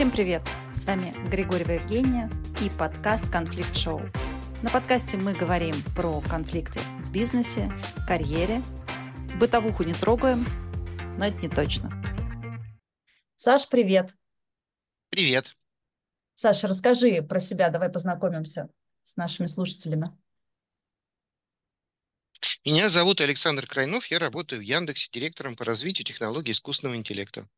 Всем привет! С вами Григорьева Евгения и подкаст «Конфликт Шоу». На подкасте мы говорим про конфликты в бизнесе, карьере. Бытовуху не трогаем, но это не точно. Саш, привет! Привет! Саша, расскажи про себя, давай познакомимся с нашими слушателями. Меня зовут Александр Крайнов, я работаю в Яндексе директором по развитию технологий искусственного интеллекта.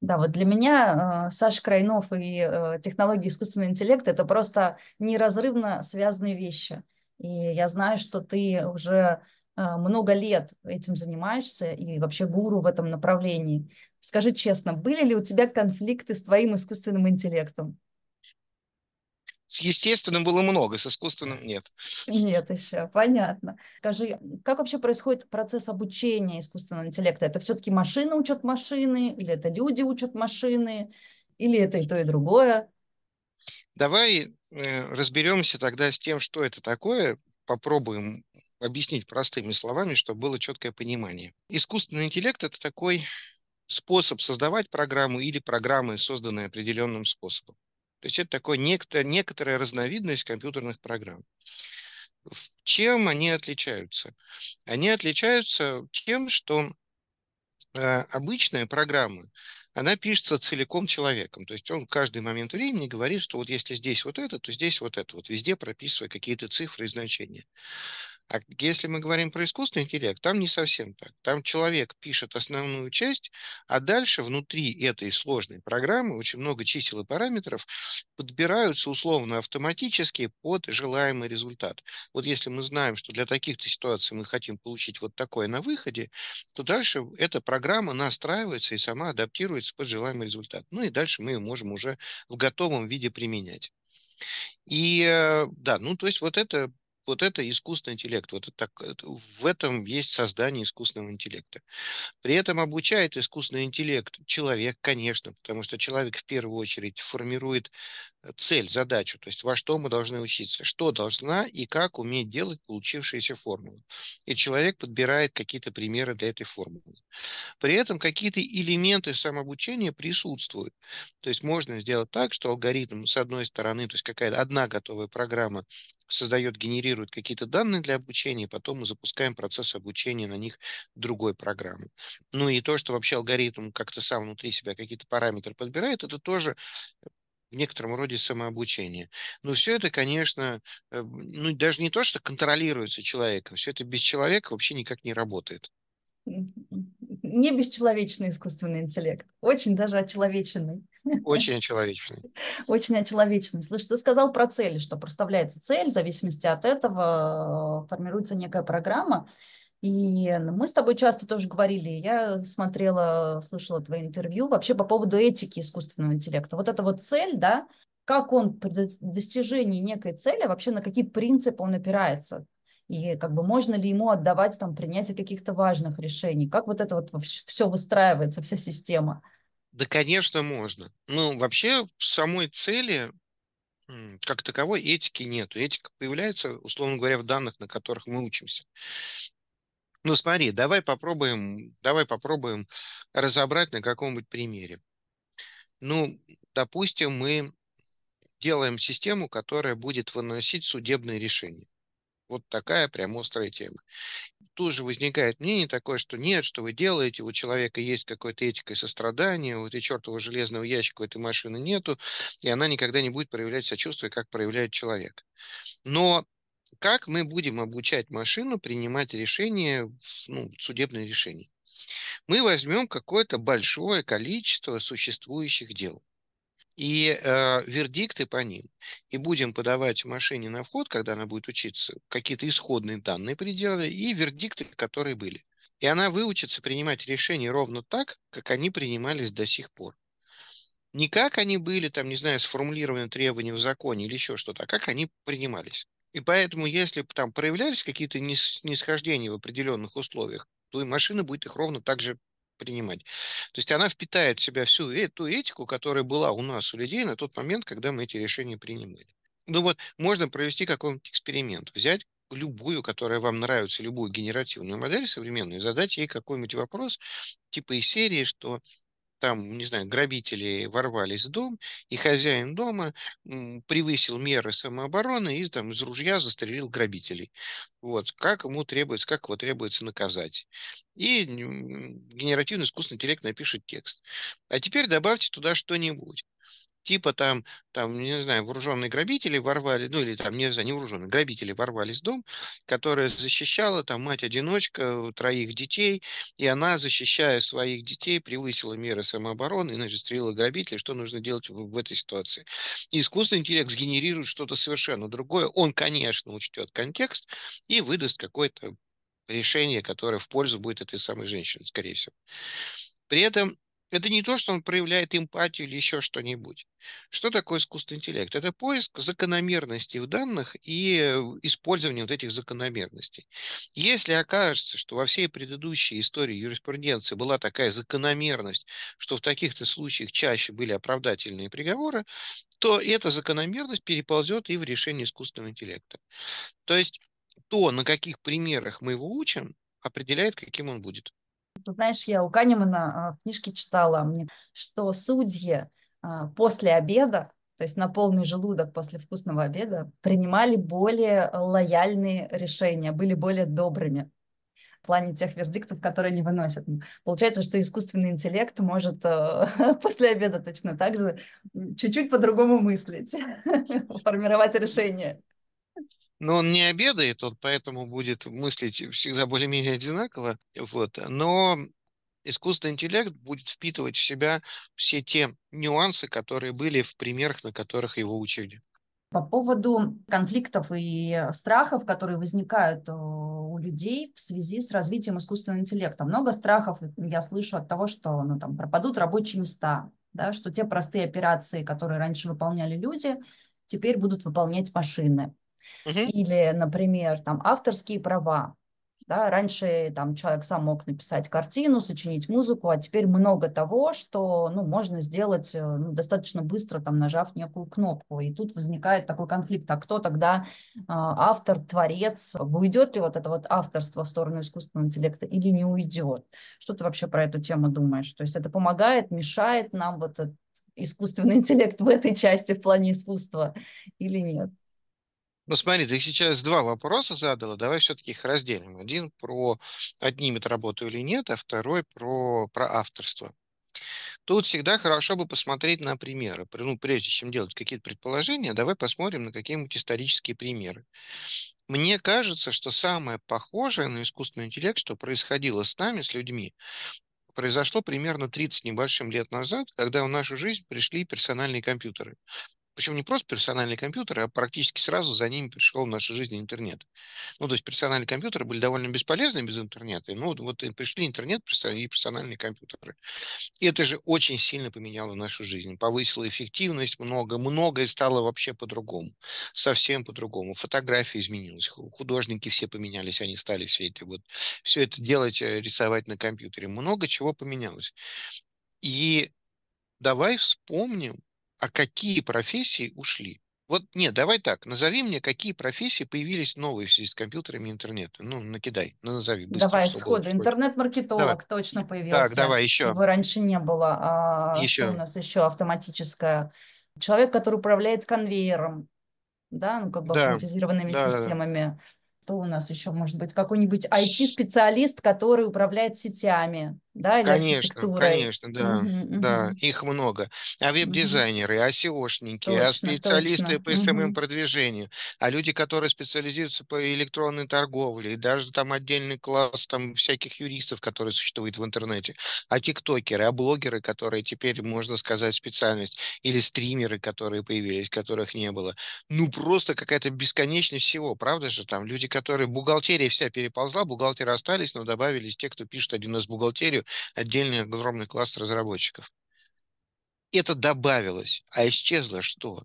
Да, вот для меня э, Саша Крайнов и э, технологии искусственного интеллекта – это просто неразрывно связанные вещи. И я знаю, что ты уже э, много лет этим занимаешься и вообще гуру в этом направлении. Скажи честно, были ли у тебя конфликты с твоим искусственным интеллектом? С естественным было много, с искусственным нет. Нет еще, понятно. Скажи, как вообще происходит процесс обучения искусственного интеллекта? Это все-таки машины учат машины, или это люди учат машины, или это и то, и другое? Давай э, разберемся тогда с тем, что это такое, попробуем объяснить простыми словами, чтобы было четкое понимание. Искусственный интеллект – это такой способ создавать программу или программы, созданные определенным способом. То есть это такое некто, некоторая разновидность компьютерных программ. Чем они отличаются? Они отличаются тем, что э, обычная программа, она пишется целиком человеком. То есть он каждый момент времени говорит, что вот если здесь вот это, то здесь вот это. Вот везде прописывая какие-то цифры и значения. А если мы говорим про искусственный интеллект, там не совсем так. Там человек пишет основную часть, а дальше внутри этой сложной программы очень много чисел и параметров подбираются условно автоматически под желаемый результат. Вот если мы знаем, что для таких-то ситуаций мы хотим получить вот такое на выходе, то дальше эта программа настраивается и сама адаптируется под желаемый результат. Ну и дальше мы ее можем уже в готовом виде применять. И э, да, ну то есть вот это вот это искусственный интеллект. Вот это, это, в этом есть создание искусственного интеллекта. При этом обучает искусственный интеллект человек, конечно, потому что человек в первую очередь формирует э, цель, задачу, то есть во что мы должны учиться, что должна и как уметь делать получившиеся формулы. И человек подбирает какие-то примеры для этой формулы. При этом какие-то элементы самообучения присутствуют. То есть можно сделать так, что алгоритм, с одной стороны, то есть какая-то одна готовая программа создает, генерирует какие-то данные для обучения, потом мы запускаем процесс обучения на них другой программы. Ну и то, что вообще алгоритм как-то сам внутри себя какие-то параметры подбирает, это тоже в некотором роде самообучение. Но все это, конечно, э, ну даже не то, что контролируется человеком, все это без человека вообще никак не работает не бесчеловечный искусственный интеллект, очень даже очеловеченный. Очень очеловеченный. Очень очеловеченный. Слушай, ты сказал про цели, что проставляется цель, в зависимости от этого э, формируется некая программа. И мы с тобой часто тоже говорили, я смотрела, слышала твои интервью вообще по поводу этики искусственного интеллекта. Вот эта вот цель, да, как он при достижении некой цели, вообще на какие принципы он опирается? и как бы можно ли ему отдавать там принятие каких-то важных решений? Как вот это вот все выстраивается, вся система? Да, конечно, можно. Ну, вообще в самой цели как таковой этики нет. Этика появляется, условно говоря, в данных, на которых мы учимся. Ну, смотри, давай попробуем, давай попробуем разобрать на каком-нибудь примере. Ну, допустим, мы делаем систему, которая будет выносить судебные решения. Вот такая прям острая тема. Тут же возникает мнение такое, что нет, что вы делаете, у человека есть какая-то этика и сострадание, вот и чертового железного ящика у этой машины нету, и она никогда не будет проявлять сочувствие, как проявляет человек. Но как мы будем обучать машину принимать решения, ну, судебные решения? Мы возьмем какое-то большое количество существующих дел и э, вердикты по ним. И будем подавать машине на вход, когда она будет учиться, какие-то исходные данные пределы и вердикты, которые были. И она выучится принимать решения ровно так, как они принимались до сих пор. Не как они были, там, не знаю, сформулированы требования в законе или еще что-то, а как они принимались. И поэтому, если там проявлялись какие-то нисхождения в определенных условиях, то и машина будет их ровно так же принимать. То есть она впитает в себя всю эту этику, которая была у нас, у людей на тот момент, когда мы эти решения принимали. Ну вот, можно провести какой-нибудь эксперимент, взять любую, которая вам нравится, любую генеративную модель современную, задать ей какой-нибудь вопрос, типа из серии, что там, не знаю, грабители ворвались в дом, и хозяин дома превысил меры самообороны и там из ружья застрелил грабителей. Вот, как ему требуется, как его требуется наказать. И генеративный искусственный интеллект напишет текст. А теперь добавьте туда что-нибудь типа там, там, не знаю, вооруженные грабители ворвали, ну или там, не знаю, не вооруженные, грабители ворвались в дом, которая защищала там мать-одиночка, троих детей, и она, защищая своих детей, превысила меры самообороны, иначе стрелила грабителей, что нужно делать в, в этой ситуации. И искусственный интеллект сгенерирует что-то совершенно другое. Он, конечно, учтет контекст и выдаст какое-то решение, которое в пользу будет этой самой женщины, скорее всего. При этом это не то, что он проявляет эмпатию или еще что-нибудь. Что такое искусственный интеллект? Это поиск закономерностей в данных и э, использование вот этих закономерностей. Если окажется, что во всей предыдущей истории юриспруденции была такая закономерность, что в таких-то случаях чаще были оправдательные приговоры, то эта закономерность переползет и в решение искусственного интеллекта. То есть то, на каких примерах мы его учим, определяет, каким он будет. Знаешь, я у Канемана а, в книжке читала, что судьи а, после обеда, то есть на полный желудок после вкусного обеда, принимали более лояльные решения, были более добрыми в плане тех вердиктов, которые они выносят. Получается, что искусственный интеллект может а, после обеда точно так же чуть-чуть по-другому мыслить, формировать решения. Но он не обедает, он поэтому будет мыслить всегда более-менее одинаково. Вот. Но искусственный интеллект будет впитывать в себя все те нюансы, которые были в примерах, на которых его учили. По поводу конфликтов и страхов, которые возникают э, у людей в связи с развитием искусственного интеллекта. Много страхов я слышу от того, что ну, там, пропадут рабочие места, да, что те простые операции, которые раньше выполняли люди, теперь будут выполнять машины. Или, например, там авторские права. Да, раньше там человек сам мог написать картину, сочинить музыку, а теперь много того, что ну, можно сделать э, ну, достаточно быстро, там, нажав некую кнопку. И тут возникает такой конфликт. А кто тогда э, автор, творец? Уйдет ли вот это вот авторство в сторону искусственного интеллекта или не уйдет? Что ты вообще про эту тему думаешь? То есть это помогает, мешает нам вот этот искусственный интеллект в этой части в плане искусства или нет? Ну, смотри, ты сейчас два вопроса задала, давай все-таки их разделим. Один про отнимет работу или нет, а второй про, про авторство. Тут всегда хорошо бы посмотреть на примеры. Ну, прежде чем делать какие-то предположения, давай посмотрим на какие-нибудь исторические примеры. Мне кажется, что самое похожее на искусственный интеллект, что происходило с нами, с людьми, произошло примерно 30 небольшим лет назад, когда в нашу жизнь пришли персональные компьютеры. Причем не просто персональные компьютеры, а практически сразу за ними пришел в нашу жизнь интернет. Ну, то есть персональные компьютеры были довольно бесполезны без интернета. Ну, вот пришли интернет и персональные компьютеры. И это же очень сильно поменяло нашу жизнь. Повысило эффективность много, многое стало вообще по-другому. Совсем по-другому. Фотография изменилась, художники все поменялись, они стали все это вот, все это делать, э, рисовать на компьютере. Много чего поменялось. И давай вспомним, а какие профессии ушли? Вот нет, давай так, назови мне, какие профессии появились новые в связи с компьютерами и интернетом. Ну, накидай, ну, назови быстро. Давай сходу. Интернет-маркетолог точно появился. Так, давай еще. Его раньше не было. А еще. У нас еще автоматическое? Человек, который управляет конвейером, да, ну, как бы да. автоматизированными да, системами. Да, да. Что у нас еще может быть? Какой-нибудь IT-специалист, который управляет сетями да, или конечно, конечно, да, угу, да, угу. их много. А веб-дизайнеры, угу. а SEOшники, точно, а специалисты точно. по SMM-продвижению, а люди, которые специализируются по электронной торговле, и даже там отдельный класс там всяких юристов, которые существуют в интернете, а тиктокеры, а блогеры, которые теперь, можно сказать, специальность, или стримеры, которые появились, которых не было. Ну, просто какая-то бесконечность всего, правда же? Там люди, которые... Бухгалтерия вся переползла, бухгалтеры остались, но добавились те, кто пишет один из бухгалтерию, отдельный огромный класс разработчиков. Это добавилось, а исчезло что?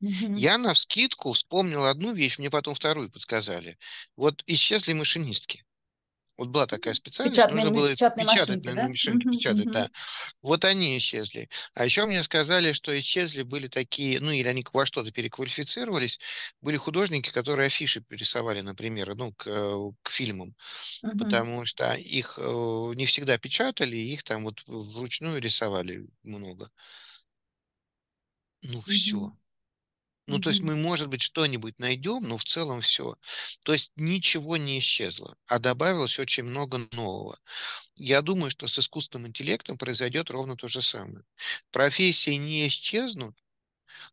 Угу. Я на вскидку вспомнил одну вещь, мне потом вторую подсказали. Вот исчезли машинистки. Вот была такая специальность, Печатные, нужно было печатные печатать машинки, да? машинке, Мгм, печатать, мгм, да. Вот они исчезли. А еще мне сказали, что исчезли были такие, ну или они во что-то переквалифицировались, были художники, которые афиши перерисовали, например, ну, к, э, к фильмам, мгм, потому что их э, не всегда печатали, их там вот вручную рисовали много. Ну, все. Ну, то есть мы, может быть, что-нибудь найдем, но в целом все. То есть ничего не исчезло, а добавилось очень много нового. Я думаю, что с искусственным интеллектом произойдет ровно то же самое. Профессии не исчезнут,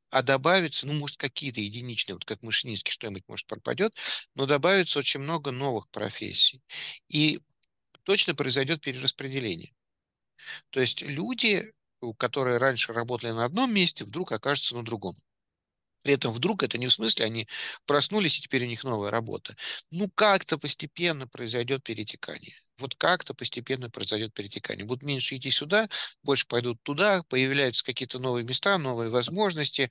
а добавится, ну, может, какие-то единичные, вот как машинистки, что-нибудь, может, пропадет, но добавится очень много новых профессий. И точно произойдет перераспределение. То есть люди, которые раньше работали на одном месте, вдруг окажутся на другом. При этом вдруг это не в смысле они проснулись, и теперь у них новая работа. Ну, как-то постепенно произойдет перетекание. Вот как-то постепенно произойдет перетекание. Будут меньше идти сюда, больше пойдут туда, появляются какие-то новые места, новые возможности,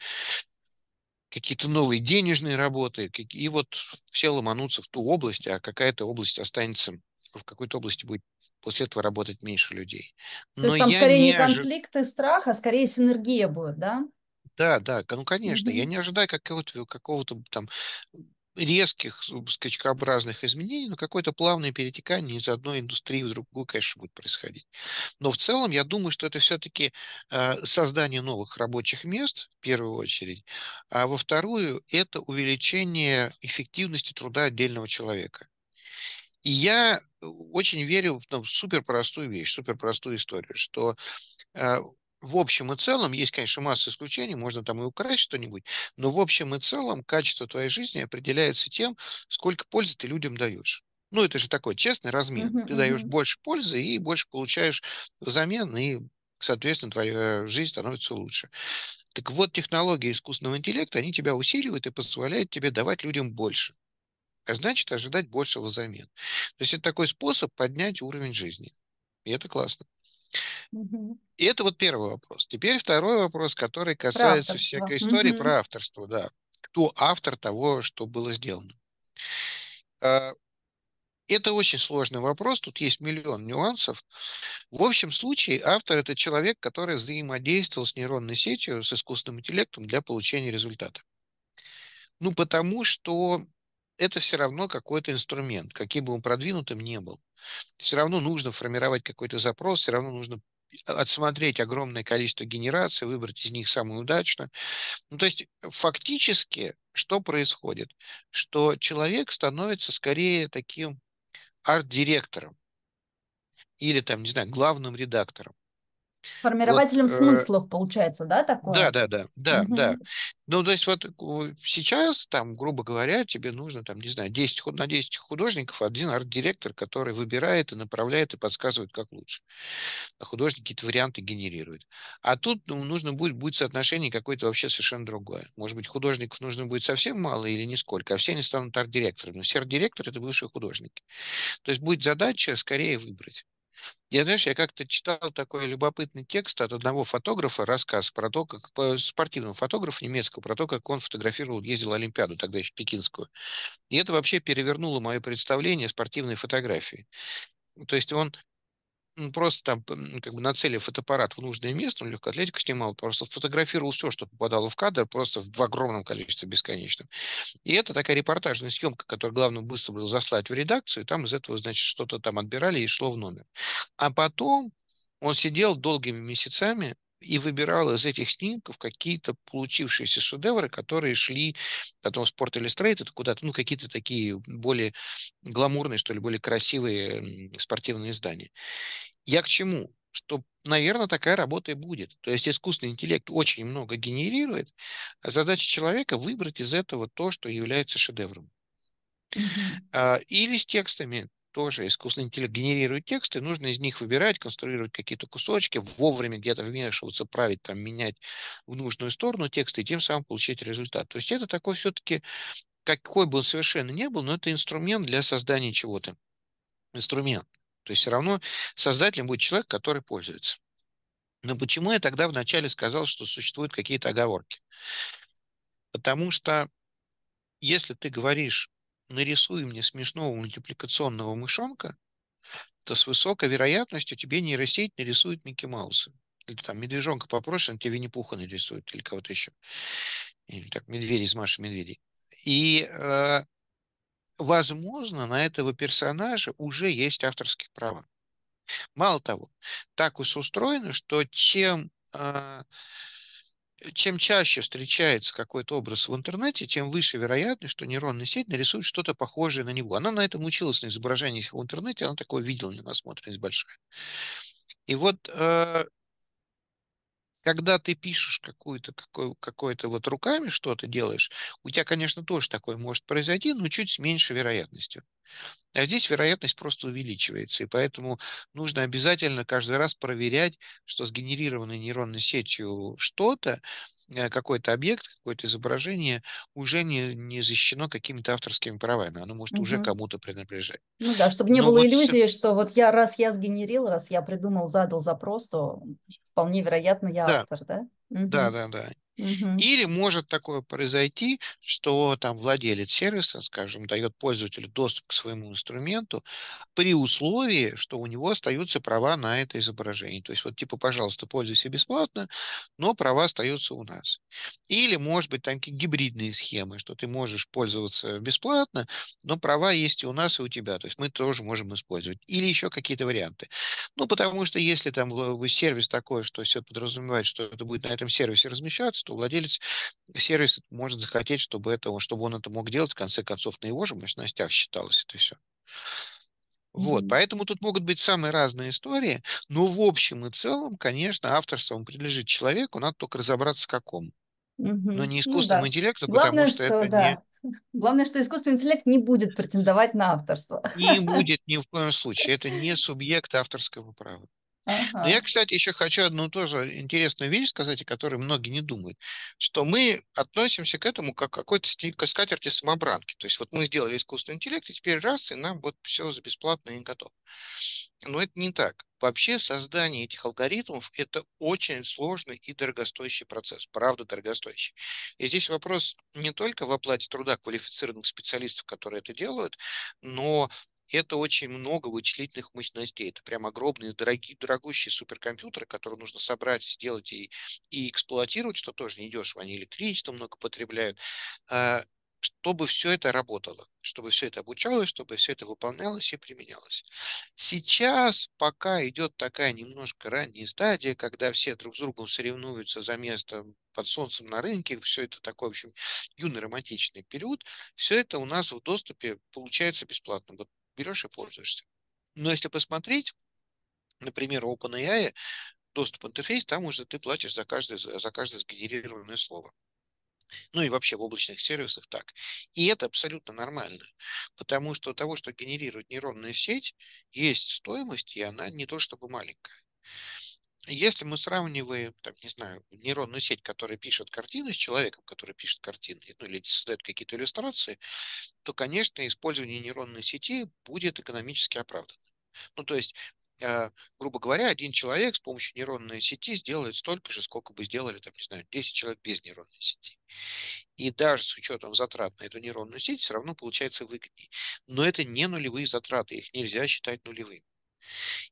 какие-то новые денежные работы. И вот все ломанутся в ту область, а какая-то область останется, в какой-то области будет после этого работать меньше людей. То Но есть там скорее не не ожидаю конфликт и страх, а скорее синергия будет, да? Да, да, ну конечно, я Мгм, не ожидаю какого-то какого-то там резких скачкообразных изменений, но какое-то плавное перетекание из одной индустрии в другую, конечно, будет происходить. Но в целом я думаю, что это все-таки создание новых рабочих мест в первую очередь, а во вторую это увеличение эффективности труда отдельного человека. И я э, очень верю в ну, суперпростую вещь, суперпростую историю, что В общем и целом, есть, конечно, масса исключений, можно там и украсть что-нибудь, но в общем и целом качество твоей жизни определяется тем, сколько пользы ты людям даешь. Ну, это же такой честный размен. мгм, Ты даешь мгм, больше пользы и больше получаешь взамен, и, соответственно, твоя жизнь становится лучше. Так вот, технологии искусственного интеллекта, они тебя усиливают и позволяют тебе давать людям больше. А значит, ожидать большего взамен. То есть это такой способ поднять уровень жизни. И это классно. И это вот первый вопрос. Теперь второй вопрос, который касается всякой истории про авторство, да. Кто автор того, что было сделано? А, Это очень сложный вопрос, тут есть миллион нюансов. В общем случае автор– это человек, который взаимодействовал с нейронной сетью, с искусственным интеллектом для получения результата. Ну, потому что это все равно какой-то инструмент, каким бы он продвинутым не был. Все равно нужно формировать какой-то запрос, все равно нужно отсмотреть огромное количество генераций, выбрать из них самую удачную. Ну, то есть фактически что происходит? Что человек становится скорее таким арт-директором или там, не знаю, главным редактором. Вот Формирователем э, смыслов, получается, да, Да, такое? да, да, да, да. Мгм, Ну, то есть вот у- сейчас, там, грубо говоря, тебе нужно, там, не знаю, 10, худ- на 10 художников один арт-директор, который выбирает и направляет и подсказывает, как лучше. А художник какие-то варианты генерирует. А тут ну, нужно будет, будет соотношение какое-то вообще совершенно другое. Может быть, художников нужно будет совсем мало или нисколько, а все они станут арт-директорами. Но все арт-директоры– это бывшие художники. То есть будет задача скорее выбрать. Я, знаешь, я как-то читал такой любопытный текст от одного фотографа, рассказ про то, как по- спортивного фотографа немецкого, про то, как он фотографировал, ездил Олимпиаду, тогда еще пекинскую. И это вообще перевернуло мое представление о спортивной фотографии. То есть он м, просто там, как бы нацелив фотоаппарат в нужное место, он легкую атлетику снимал, просто фотографировал все, что попадало в кадр, просто в огромном количестве, бесконечном. И это такая репортажная съемка, которую главное быстро было заслать в редакцию, и там из этого, значит, что-то там отбирали и шло в номер. А потом он сидел долгими месяцами и выбирал из этих снимков какие-то получившиеся шедевры, которые шли потом в Sport Illustrated куда-то, ну, какие-то такие более гламурные, что ли, более красивые спортивные издания. Я к чему? Что, наверное, такая работа и будет. То есть искусственный интеллект очень много генерирует, а задача человека выбрать из этого то, что является шедевром. А, Или с текстами тоже искусственный интеллект генерирует тексты, нужно из них выбирать, конструировать какие-то кусочки, вовремя где-то вмешиваться, править, там, менять в нужную сторону тексты и тем самым получить результат. То есть это такой все-таки, какой бы он совершенно не был, но это инструмент для создания чего-то. Инструмент. То есть все равно создателем будет человек, который пользуется. Но почему я тогда вначале сказал, что существуют какие-то оговорки? Потому что если ты говоришь, нарисуй мне смешного мультипликационного мышонка, то с высокой вероятностью тебе нейросеть нарисует Микки Мауса. Или там медвежонка попроще, он тебе Винни-Пуха нарисует, или кого-то еще. Или так, медведь из Маши Медведей. И, э, возможно, на этого персонажа уже есть авторские права. Мало того, так уж устроено, что чем э, чем чаще встречается какой-то образ в интернете, тем выше вероятность, что нейронная сеть нарисует что-то похожее на него. Она на этом училась на изображениях в интернете, она такое видела, насмотренность большая. И вот э, когда ты пишешь какую-то, какой, какое-то вот руками что-то делаешь, у тебя, конечно, тоже такое может произойти, но чуть с меньшей вероятностью. А здесь вероятность просто увеличивается, и поэтому нужно обязательно каждый раз проверять, что сгенерированной нейронной сетью что-то, какой-то объект, какое-то изображение уже не, не защищено какими-то авторскими правами. Оно может угу. уже кому-то принадлежать. Ну да, чтобы не Но было вот иллюзии, все... что вот я раз я сгенерил, раз я придумал, задал запрос, то вполне вероятно я да. автор, да? Угу. Да, да, да. Угу. Или может такое произойти, что там владелец сервиса, скажем, дает пользователю доступ к своему инструменту при условии, что у него остаются права на это изображение. То есть вот типа, пожалуйста, пользуйся бесплатно, но права остаются у нас. Или, может быть, там гибридные схемы, что ты можешь пользоваться бесплатно, но права есть и у нас, и у тебя. То есть мы тоже можем использовать. Или еще какие-то варианты. Ну, потому что если там сервис такой, что все подразумевает, что это будет на этом сервисе размещаться, что владелец сервиса может захотеть, чтобы, это, чтобы он это мог делать, в конце концов, на его же мощностях считалось это все. Вот, поэтому тут могут быть самые разные истории, но в общем и целом, конечно, авторство принадлежит человеку, надо только разобраться, какому. Mm-hmm. Но не искусственному ну, да. интеллекту, Главное, потому что, что это да. не... Главное, что искусственный интеллект не будет претендовать на авторство. Не будет ни в коем случае. Это не субъект авторского права. Ага. Я, кстати, еще хочу одну тоже интересную вещь сказать, о которой многие не думают, что мы относимся к этому как какой-то к скатерти самобранки. То есть вот мы сделали искусственный интеллект, и теперь раз, и нам вот все бесплатно и готово. Но это не так. Вообще создание этих алгоритмов – это очень сложный и дорогостоящий процесс, правда дорогостоящий. И здесь вопрос не только в оплате труда квалифицированных специалистов, которые это делают, но это очень много вычислительных мощностей. Это прям огромные, дорогие, дорогущие суперкомпьютеры, которые нужно собрать, сделать и, и эксплуатировать, что тоже не дешево. Они электричество много потребляют а, чтобы все это работало, чтобы все это обучалось, чтобы все это выполнялось и применялось. Сейчас пока идет такая немножко ранняя стадия, когда все друг с другом соревнуются за место под солнцем на рынке, все это такой, в общем, юный романтичный период, все это у нас в доступе получается бесплатно. Вот берешь и пользуешься. Но если посмотреть, например, OpenAI, доступ интерфейс, там уже ты платишь за каждое, за каждое сгенерированное слово. Ну и вообще в облачных сервисах так. И это абсолютно нормально, потому что того, что генерирует нейронная сеть, есть стоимость, и она не то чтобы маленькая. Если мы сравниваем, там, не знаю, нейронную сеть, которая пишет картины, с человеком, который пишет картины, ну или создает какие-то иллюстрации, то, конечно, использование нейронной сети будет экономически оправдано. Ну, то есть, э, грубо говоря, один человек с помощью нейронной сети сделает столько же, сколько бы сделали, там, не знаю, 10 человек без нейронной сети. И даже с учетом затрат на эту нейронную сеть все равно получается выгоднее. Но это не нулевые затраты, их нельзя считать нулевыми.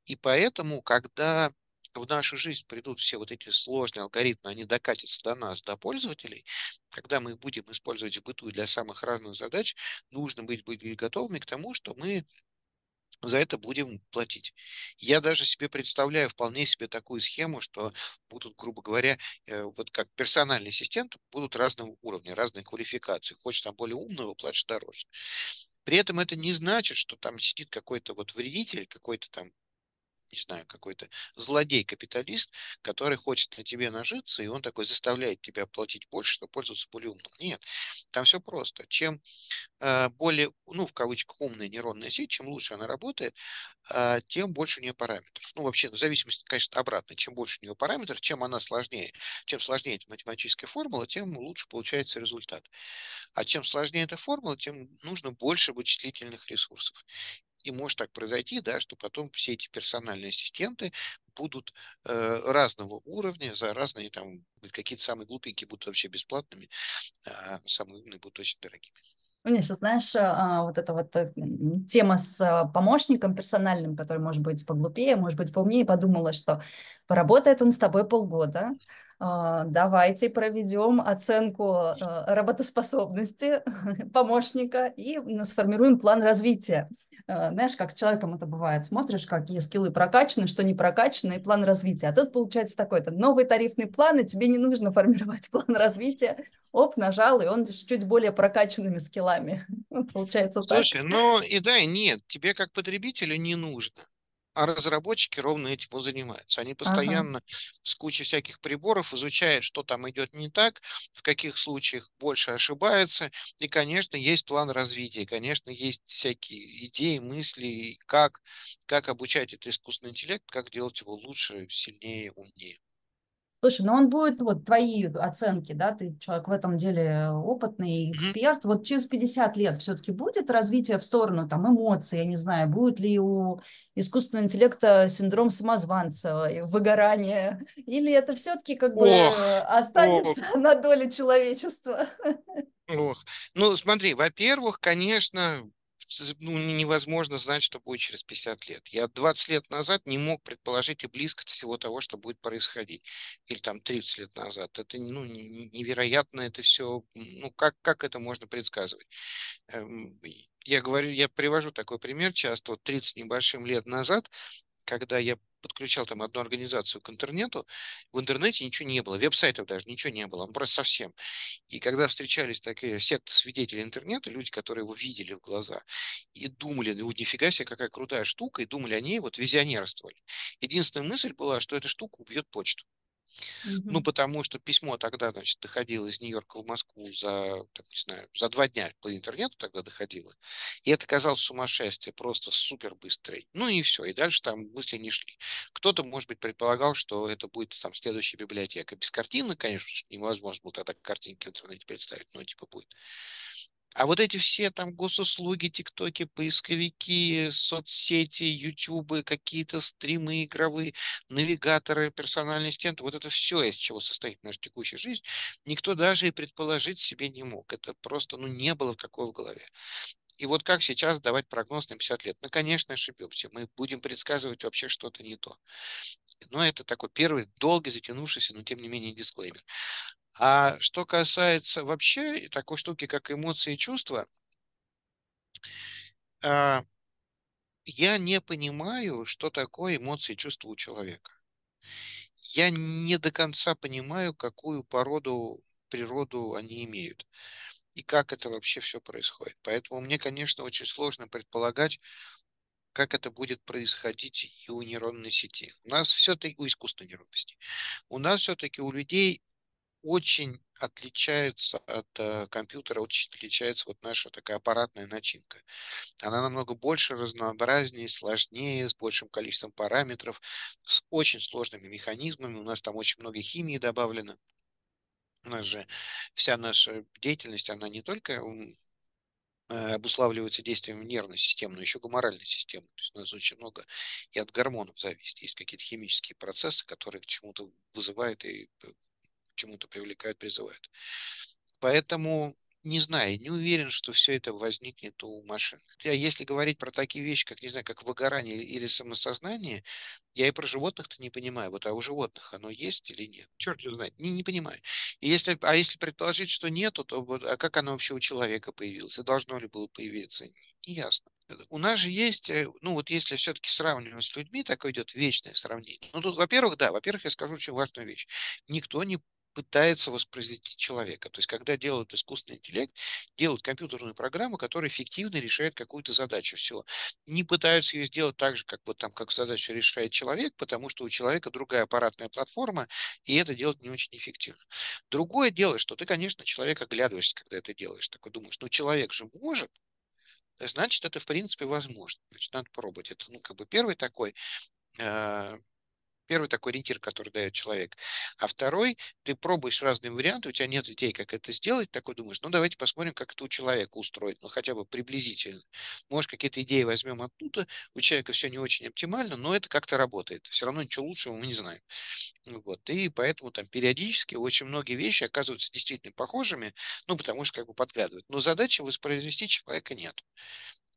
И поэтому, когда в нашу жизнь придут все вот эти сложные алгоритмы, они докатятся до нас, до пользователей, когда мы будем использовать в быту для самых разных задач, нужно быть, быть готовыми к тому, что мы за это будем платить. Я даже себе представляю вполне себе такую схему, что будут, грубо говоря, э, вот как персональный ассистент, будут разного уровня, разные квалификации. Хочешь там более умного, платишь дороже. При этом это не значит, что там сидит какой-то вот вредитель, какой-то там не знаю, какой-то злодей-капиталист, который хочет на тебе нажиться, и он такой заставляет тебя платить больше, чтобы пользоваться более умным. Нет, там все просто. Чем э, более, ну, в кавычках, умная нейронная сеть, чем лучше она работает, э, тем больше у нее параметров. Ну, вообще, в зависимости, конечно, обратно. Чем больше у нее параметров, чем она сложнее, чем сложнее эта математическая формула, тем лучше получается результат. А чем сложнее эта формула, тем нужно больше вычислительных ресурсов. И может так произойти, да, что потом все эти персональные ассистенты будут э, разного уровня, за разные там, какие-то самые глупенькие будут вообще бесплатными, а самые умные будут очень дорогими. У меня сейчас, знаешь, а, вот эта вот э, тема с а, помощником персональным, который может быть поглупее, может быть поумнее, подумала, что поработает он с тобой полгода, а, давайте проведем оценку работоспособности помощника и сформируем план развития. Знаешь, как с человеком это бывает, смотришь, какие скиллы прокачаны, что не прокачаны, и план развития. А тут получается такой-то новый тарифный план, и тебе не нужно формировать план развития, оп, нажал, и он с чуть более прокачанными скиллами. Получается Слушай, так. ну и да, и нет, тебе как потребителю не нужно. А разработчики ровно этим и занимаются. Они Ага. постоянно с кучей всяких приборов изучают, что там идет не так, в каких случаях больше ошибаются. И, конечно, есть план развития, конечно, есть всякие идеи, мысли, как, как обучать этот искусственный интеллект, как делать его лучше, сильнее, умнее. Слушай, ну он будет, вот твои оценки, да, ты человек в этом деле опытный, эксперт, вот через 50 лет все-таки будет развитие в сторону там эмоций, я не знаю, будет ли у искусственного интеллекта синдром самозванца, и выгорание, или это все-таки как бы Ох, э, ох, останется на долю человечества? ох. Ну, смотри, во-первых, конечно, ну, невозможно знать, что будет через 50 лет. Я 20 лет назад не мог предположить и близко всего того, что будет происходить. Или там 30 лет назад. Это ну, не- не- невероятно, это все. Ну, как, как это можно предсказывать? Эм, Я говорю, я привожу такой пример часто. Вот 30 небольшим лет назад когда я подключал там одну организацию к интернету, в интернете ничего не было, веб-сайтов даже ничего не было, ну, просто совсем. И когда встречались такие секты свидетелей интернета, люди, которые его видели в глаза, и думали, ну нифига себе, какая крутая штука, и думали о ней, вот визионерствовали. Единственная мысль была, что эта штука убьет почту. Ну, Мгм. потому что письмо тогда, значит, доходило из Нью-Йорка в Москву за, так, не знаю, за два дня по интернету тогда доходило. И это казалось сумасшествие, просто супер быстрое. Ну и все, и дальше там мысли не шли. Кто-то, может быть, предполагал, что это будет там следующая библиотека. Без картины, конечно, невозможно было тогда картинки в интернете представить, но типа будет. А вот эти все там госуслуги, тиктоки, поисковики, соцсети, ютубы, какие-то стримы игровые, навигаторы, персональные ассистенты, вот это все, из чего состоит наша текущая жизнь, никто даже и предположить себе не мог. Это просто, ну, не было такого в голове. И вот как сейчас давать прогноз на 50 лет? Ну, конечно, ошибемся. Мы будем предсказывать вообще что-то не то. Но это такой первый долго затянувшийся, но тем не менее дисклеймер. А что касается вообще такой штуки, как эмоции и чувства, а, я не понимаю, что такое эмоции и чувства у человека. Я не до конца понимаю, какую породу, природу они имеют и как это вообще все происходит. Поэтому мне, конечно, очень сложно предполагать, как это будет происходить и у нейронной сети. У нас все-таки, у искусственной нейронной сети, у нас все-таки у людей очень отличается от э, компьютера, очень отличается вот наша такая аппаратная начинка. Она намного больше, разнообразнее, сложнее, с большим количеством параметров, с очень сложными механизмами. У нас там очень много химии добавлено. У нас же вся наша деятельность, она не только э, обуславливается действием нервной системы, но еще гуморальной системы. То есть у нас очень много и от гормонов зависит. Есть какие-то химические процессы, которые к чему-то вызывают и э, к чему-то привлекают, призывают. Поэтому не знаю, не уверен, что все это возникнет у машин. Если говорить про такие вещи, как, не знаю, как выгорание или самосознание, я и про животных-то не понимаю. Вот а у животных оно есть или нет? Черт его знает, не, не понимаю. И если, а если предположить, что нету, то вот, а как оно вообще у человека появилось? Должно ли было появиться? Не ясно. У нас же есть, э, ну вот если все-таки сравниваем с людьми, такое идет вечное сравнение. Ну тут, во-первых, да, во-первых, я скажу очень важную вещь. Никто не пытается воспроизвести человека. То есть, когда делают искусственный интеллект, делают компьютерную программу, которая эффективно решает какую-то задачу. Все. Не пытаются ее сделать так же, как вот там, как задачу решает человек, потому что у человека другая аппаратная платформа, и это делать не очень эффективно. Другое дело, что ты, конечно, человек оглядываешься, когда это делаешь. Такой думаешь, ну человек же может, значит, это в принципе возможно. Значит, надо пробовать. Это, ну, как бы первый такой э, Первый такой ориентир, который дает человек. А второй, ты пробуешь разные варианты, у тебя нет идей, как это сделать, такой думаешь, ну давайте посмотрим, как это у человека устроить, ну хотя бы приблизительно. Может, какие-то идеи возьмем оттуда, у человека все не очень оптимально, но это как-то работает. Все равно ничего лучшего мы не знаем. Вот. И поэтому там периодически очень многие вещи оказываются действительно похожими, ну потому что как бы подглядывают. Но задачи воспроизвести человека нет.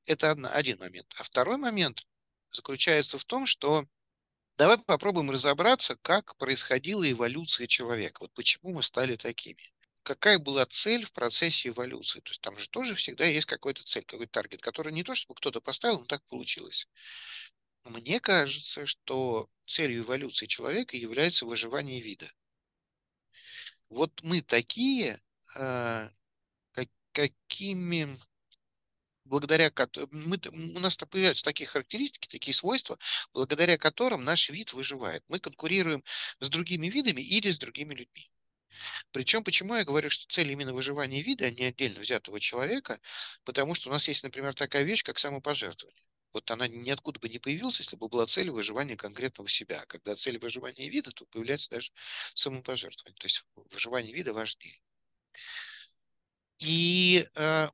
Это одна, один момент. А второй момент заключается в том, что Давай попробуем разобраться, как происходила эволюция человека. Вот почему мы стали такими. Какая была цель в процессе эволюции? То есть там же тоже всегда есть какой-то цель, какой-то таргет, который не то, чтобы кто-то поставил, но так получилось. Мне кажется, что целью эволюции человека является выживание вида. Вот мы такие, а, какими благодаря мы, у нас появляются такие характеристики, такие свойства, благодаря которым наш вид выживает. Мы конкурируем с другими видами или с другими людьми. Причем, почему я говорю, что цель именно выживания вида, а не отдельно взятого человека, потому что у нас есть, например, такая вещь, как самопожертвование. Вот она ниоткуда бы не появилась, если бы была цель выживания конкретного себя. Когда цель выживания вида, то появляется даже самопожертвование. То есть выживание вида важнее. И, э,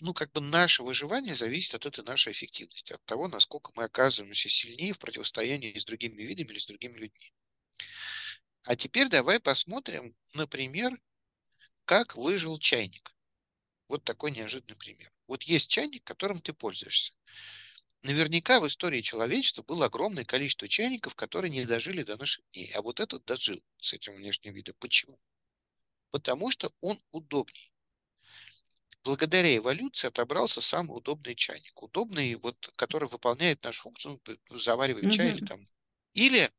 ну, как бы наше выживание зависит от этой нашей эффективности, от того, насколько мы оказываемся сильнее в противостоянии с другими видами или с другими людьми. А теперь давай посмотрим, например, как выжил чайник. Вот такой неожиданный пример. Вот есть чайник, которым ты пользуешься. Наверняка в истории человечества было огромное количество чайников, которые не дожили до наших дней. А вот этот дожил с этим внешним видом. Почему? Потому что он удобней благодаря эволюции отобрался самый удобный чайник. Удобный, вот, который выполняет нашу функцию, ну, заваривает чай или там. Или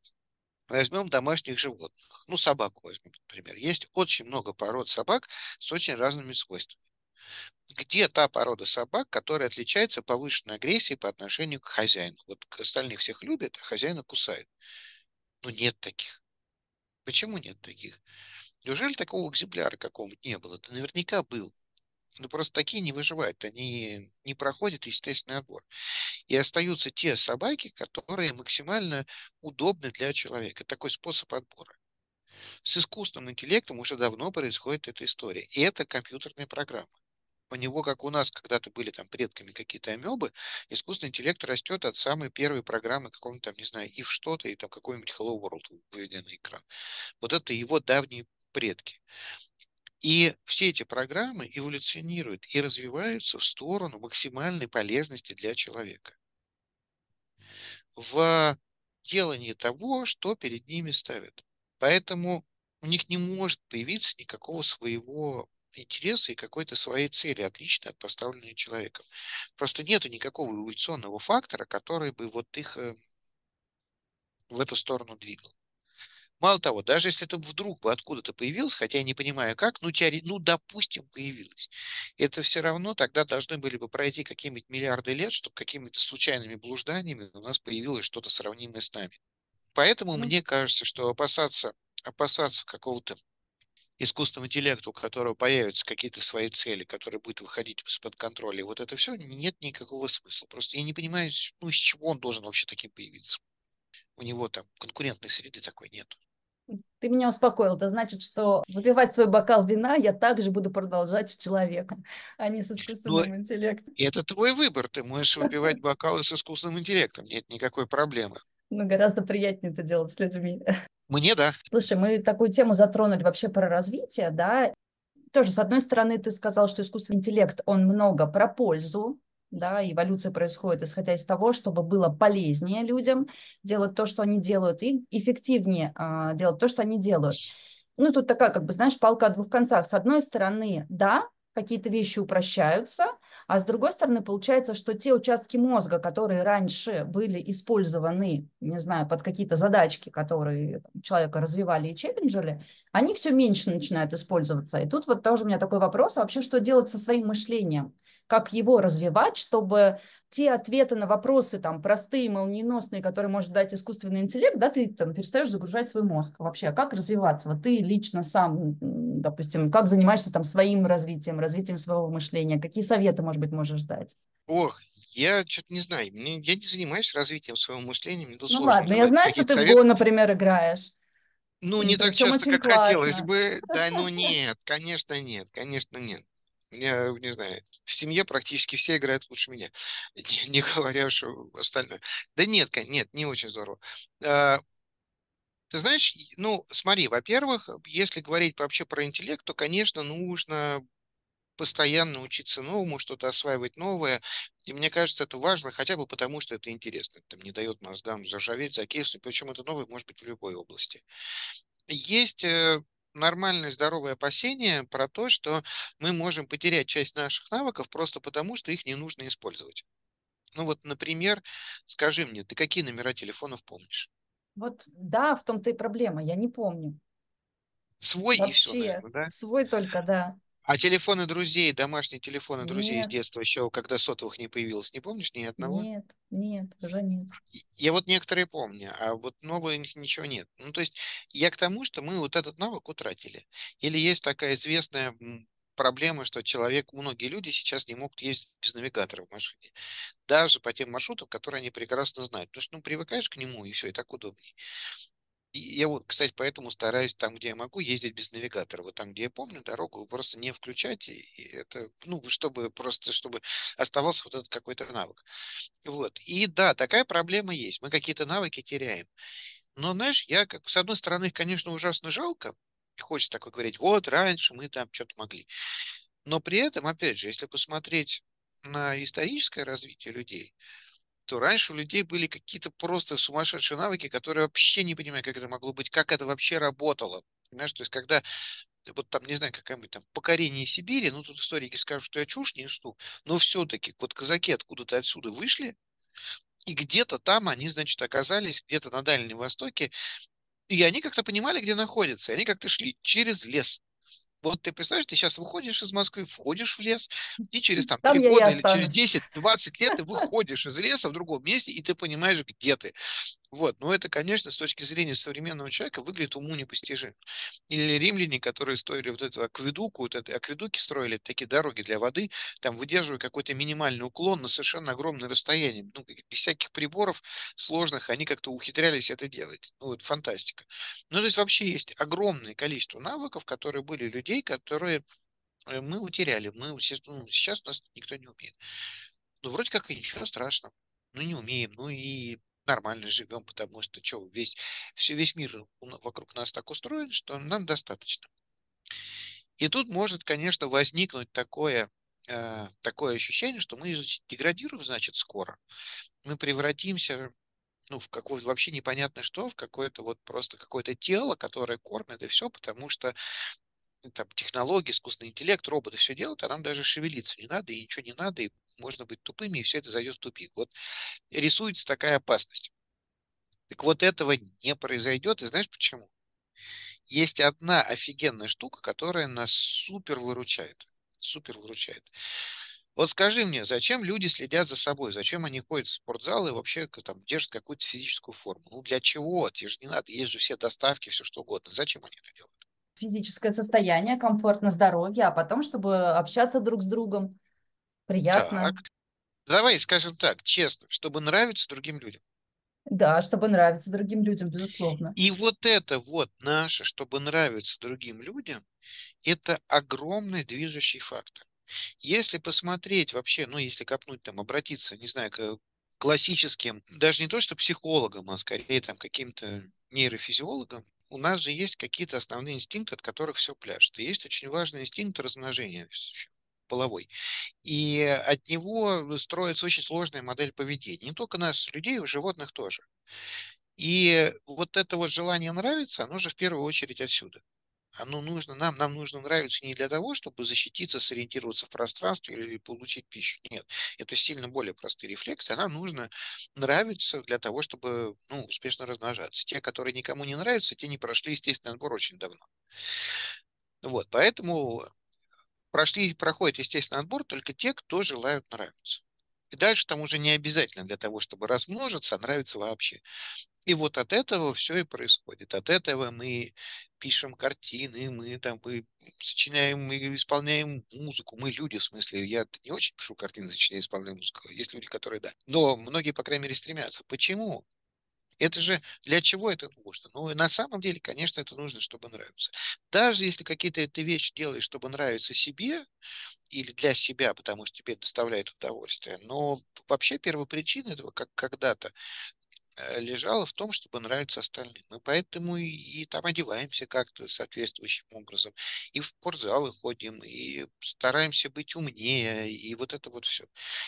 возьмем домашних животных. Ну, собаку возьмем, например. Есть очень много пород собак с очень разными свойствами. Где та порода собак, которая отличается повышенной агрессией по отношению к хозяину? Вот остальных всех любят, а хозяина кусает. Ну, нет таких. Почему нет таких? Неужели такого экземпляра какого-нибудь не было? Это наверняка был. Ну, просто такие не выживают, они не проходят естественный отбор. И остаются те собаки, которые максимально удобны для человека. Такой способ отбора. С искусственным интеллектом уже давно происходит эта история. И это компьютерная программа. У него, как у нас когда-то были там предками какие-то амебы, искусственный интеллект растет от самой первой программы какого-нибудь там, не знаю, if что-то, и там какой-нибудь Hello World выведен на экран. Вот это его давние предки. И все эти программы эволюционируют и развиваются в сторону максимальной полезности для человека. В делании того, что перед ними ставят. Поэтому у них не может появиться никакого своего интереса и какой-то своей цели, отличной от поставленной человеком. Просто нет никакого эволюционного фактора, который бы вот их э, в эту сторону двигал. Мало того, даже если это вдруг бы откуда-то появилось, хотя я не понимаю как, ну, теори... ну допустим, появилось, это все равно тогда должны были бы пройти какие-нибудь миллиарды лет, чтобы какими-то случайными блужданиями у нас появилось что-то сравнимое с нами. Поэтому mm. мне кажется, что опасаться, опасаться какого-то искусственного интеллекта, у которого появятся какие-то свои цели, которые будут выходить из-под контроля, вот это все нет никакого смысла. Просто я не понимаю, ну, с чего он должен вообще таким появиться. У него там конкурентной среды такой нет. Ты меня успокоил. Это значит, что выпивать свой бокал вина я также буду продолжать с человеком, а не с искусственным ну, интеллектом. Это твой выбор. Ты можешь выпивать бокалы с искусственным интеллектом. Нет никакой проблемы. Но гораздо приятнее это делать с людьми. Мне да. Слушай, мы такую тему затронули вообще про развитие, да. Тоже, с одной стороны, ты сказал, что искусственный интеллект, он много про пользу, да, эволюция происходит, исходя из того, чтобы было полезнее людям делать то, что они делают, и эффективнее а, делать то, что они делают. Ну, тут такая, как бы, знаешь, палка о двух концах. С одной стороны, да, какие-то вещи упрощаются, а с другой стороны, получается, что те участки мозга, которые раньше были использованы, не знаю, под какие-то задачки, которые человека развивали и челленджили, они все меньше начинают использоваться. И тут вот тоже у меня такой вопрос, а вообще что делать со своим мышлением? Как его развивать, чтобы те ответы на вопросы там простые, молниеносные, которые может дать искусственный интеллект, да, ты там перестаешь загружать свой мозг. Вообще, а как развиваться? Вот ты лично сам, допустим, как занимаешься там своим развитием, развитием своего мышления? Какие советы, может быть, можешь дать? Ох, Я что-то не знаю, я не занимаюсь развитием своего мышления, мне Ну ладно, я знаю, что ты в советы. Го, например, играешь. Ну, не так часто, как хотелось классно. бы. Да, ну нет, конечно нет, конечно нет. Я не знаю, в семье практически все играют лучше меня, не, не говоря уж остальное. Да нет, нет, не очень здорово. А, Ты знаешь, ну, смотри, во-первых, если говорить вообще про интеллект, то, конечно, нужно постоянно учиться новому, что-то осваивать новое. И мне кажется, это важно хотя бы потому, что это интересно. Это не дает мозгам заржаветь, закиснуть. Причем это новое может быть в любой области. Есть э, нормальное здоровое опасение про то, что мы можем потерять часть наших навыков просто потому, что их не нужно использовать. Ну вот, например, скажи мне, ты какие номера телефонов помнишь? Вот да, в том-то и проблема, я не помню. Свой и все, Вообще, наверное, да? свой только, да. А телефоны друзей, домашние телефоны друзей Нет, детства еще, когда сотовых не появилось, не помнишь ни одного? нет, нет, уже нет. Я вот некоторые помню, а вот новые у них ничего нет. Ну, то есть я к тому, что мы вот этот навык утратили. Или есть такая известная проблема, что человек, многие люди сейчас не могут ездить без навигатора в машине. Даже по тем маршрутам, которые они прекрасно знают. Потому что, ну, привыкаешь к нему, и все, и так удобнее. Я вот, кстати, поэтому стараюсь там, где я могу, ездить без навигатора. Вот там, где я помню дорогу, просто не включать. И это, ну, чтобы просто, чтобы оставался вот этот какой-то навык. Вот. И да, такая проблема есть. Мы какие-то навыки теряем. Но, знаешь, я, как, с одной стороны, конечно, ужасно жалко. И хочется такое говорить, вот, раньше мы там что-то могли. Но при этом, опять же, если посмотреть на историческое развитие людей, то раньше у людей были какие-то просто сумасшедшие навыки, которые вообще не понимаю, как это могло быть, как это вообще работало. Понимаешь, то есть когда вот там, не знаю, какое-нибудь там покорение Сибири, ну тут историки скажут, что я чушь несу, но все-таки вот казаки откуда-то отсюда вышли, и где-то там они, значит, оказались, где-то на Дальнем Востоке, и они как-то понимали, где находятся, и они как-то шли через лес. Вот ты представляешь, ты сейчас выходишь из Москвы, входишь в лес, и через там Там три я и года или через останусь. 10-20 лет ты выходишь из леса в другом месте, и ты понимаешь, где ты. Вот, но это, конечно, с точки зрения современного человека выглядит уму непостижимо. Или римляне, которые строили вот эту акведуку, вот это, акведуки строили, такие дороги для воды, там выдерживая какой-то минимальный уклон на совершенно огромное расстояние. Ну, без всяких приборов сложных, они как-то ухитрялись это делать. Ну, вот фантастика. Ну, то есть вообще есть огромное количество навыков, которые были у людей, которые э, мы утеряли. Мы ну, сейчас нас никто не умеет. Ну, вроде как и ничего страшного. Ну, не умеем, ну и нормально живем, потому что что, весь, все, весь мир вокруг нас так устроен, что нам достаточно. И тут может, конечно, возникнуть такое, э, такое ощущение, что мы деградируем, значит, скоро. Мы превратимся ну, в какое-то вообще непонятно что, в какое-то вот просто какое-то тело, которое кормит, и все, потому что там технологии, искусственный интеллект, роботы все делают, а нам даже шевелиться не надо, и ничего не надо, и можно быть тупыми, и все это зайдет в тупик. Вот рисуется такая опасность. Так вот этого не произойдет, и знаешь почему? Есть одна офигенная штука, которая нас супер выручает. Супер выручает. Вот скажи мне, зачем люди следят за собой? Зачем они ходят в спортзал и вообще там держат какую-то физическую форму? Ну для чего? Тебе же не надо, есть же все доставки, все что угодно. Зачем они это делают? Физическое состояние, комфортно, здоровье, а потом, чтобы общаться друг с другом, Так, приятно. давай скажем так, честно, чтобы нравиться другим людям. Да, чтобы нравиться другим людям, безусловно. И вот это вот наше, чтобы нравиться другим людям, это огромный движущий фактор. Если посмотреть вообще, ну, если копнуть там, обратиться, не знаю, к классическим, даже не то что психологам, а скорее там каким-то нейрофизиологам, у нас же есть какие-то основные инстинкты, от которых все пляшет. И есть очень важный инстинкт размножения половой. И от него строится очень сложная модель поведения. Не только нас, людей, у животных тоже. И вот это вот желание нравиться, оно же в первую очередь отсюда. Оно нужно нам, нам нужно нравиться не для того, чтобы защититься, сориентироваться в пространстве или получить пищу. Нет, это сильно более простые рефлексы. А нам нужно нравиться для того, чтобы ну, успешно размножаться. Те, которые никому не нравятся, те не прошли естественный отбор очень давно. Вот, поэтому прошли, проходит естественный отбор только те, кто желают нравиться. И дальше там уже не обязательно для того, чтобы размножиться, а нравится вообще. И вот от этого все и происходит. От этого мы пишем картины, мы там мы сочиняем, мы исполняем музыку. Мы люди, в смысле, я не очень пишу картины, сочиняю, исполняю музыку. Есть люди, которые да. Но многие, по крайней мере, стремятся. Почему? Это же для чего это нужно? Ну, на самом деле, конечно, это нужно, чтобы нравиться. Даже если какие-то ты вещи делаешь, чтобы нравиться себе или для себя, потому что тебе доставляет удовольствие, но вообще первопричина этого, как когда-то лежала в том, чтобы нравиться остальным. Мы поэтому и, и там одеваемся как-то соответствующим образом, и в спортзалы ходим, и стараемся быть умнее, и вот это вот все.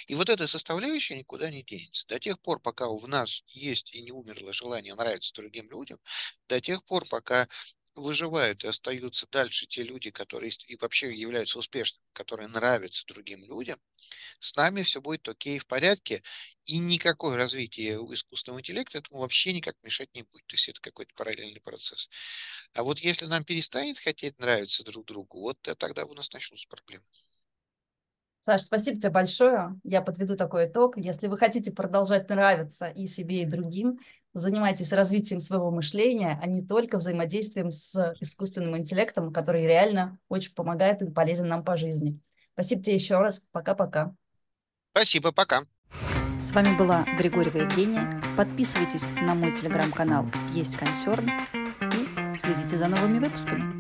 И вот эта составляющая никуда не денется. До тех пор, пока в нас есть и не умерло желание нравиться другим людям, до тех пор, пока выживают и остаются дальше те люди, которые и вообще являются успешными, которые нравятся другим людям, с нами все будет окей, в порядке, и никакое развитие искусственного интеллекта этому вообще никак мешать не будет. То есть это какой-то параллельный процесс. А вот если нам перестанет хотеть нравиться друг другу, вот тогда у нас начнутся проблемы. Саш, спасибо тебе большое. Я подведу такой итог. Если вы хотите продолжать нравиться и себе, и другим, занимайтесь развитием своего мышления, а не только взаимодействием с искусственным интеллектом, который реально очень помогает и полезен нам по жизни. Спасибо тебе еще раз. Пока-пока. Спасибо, пока. С вами была Григорьева Евгения. Подписывайтесь на мой телеграм-канал «Есть консерн» и следите за новыми выпусками.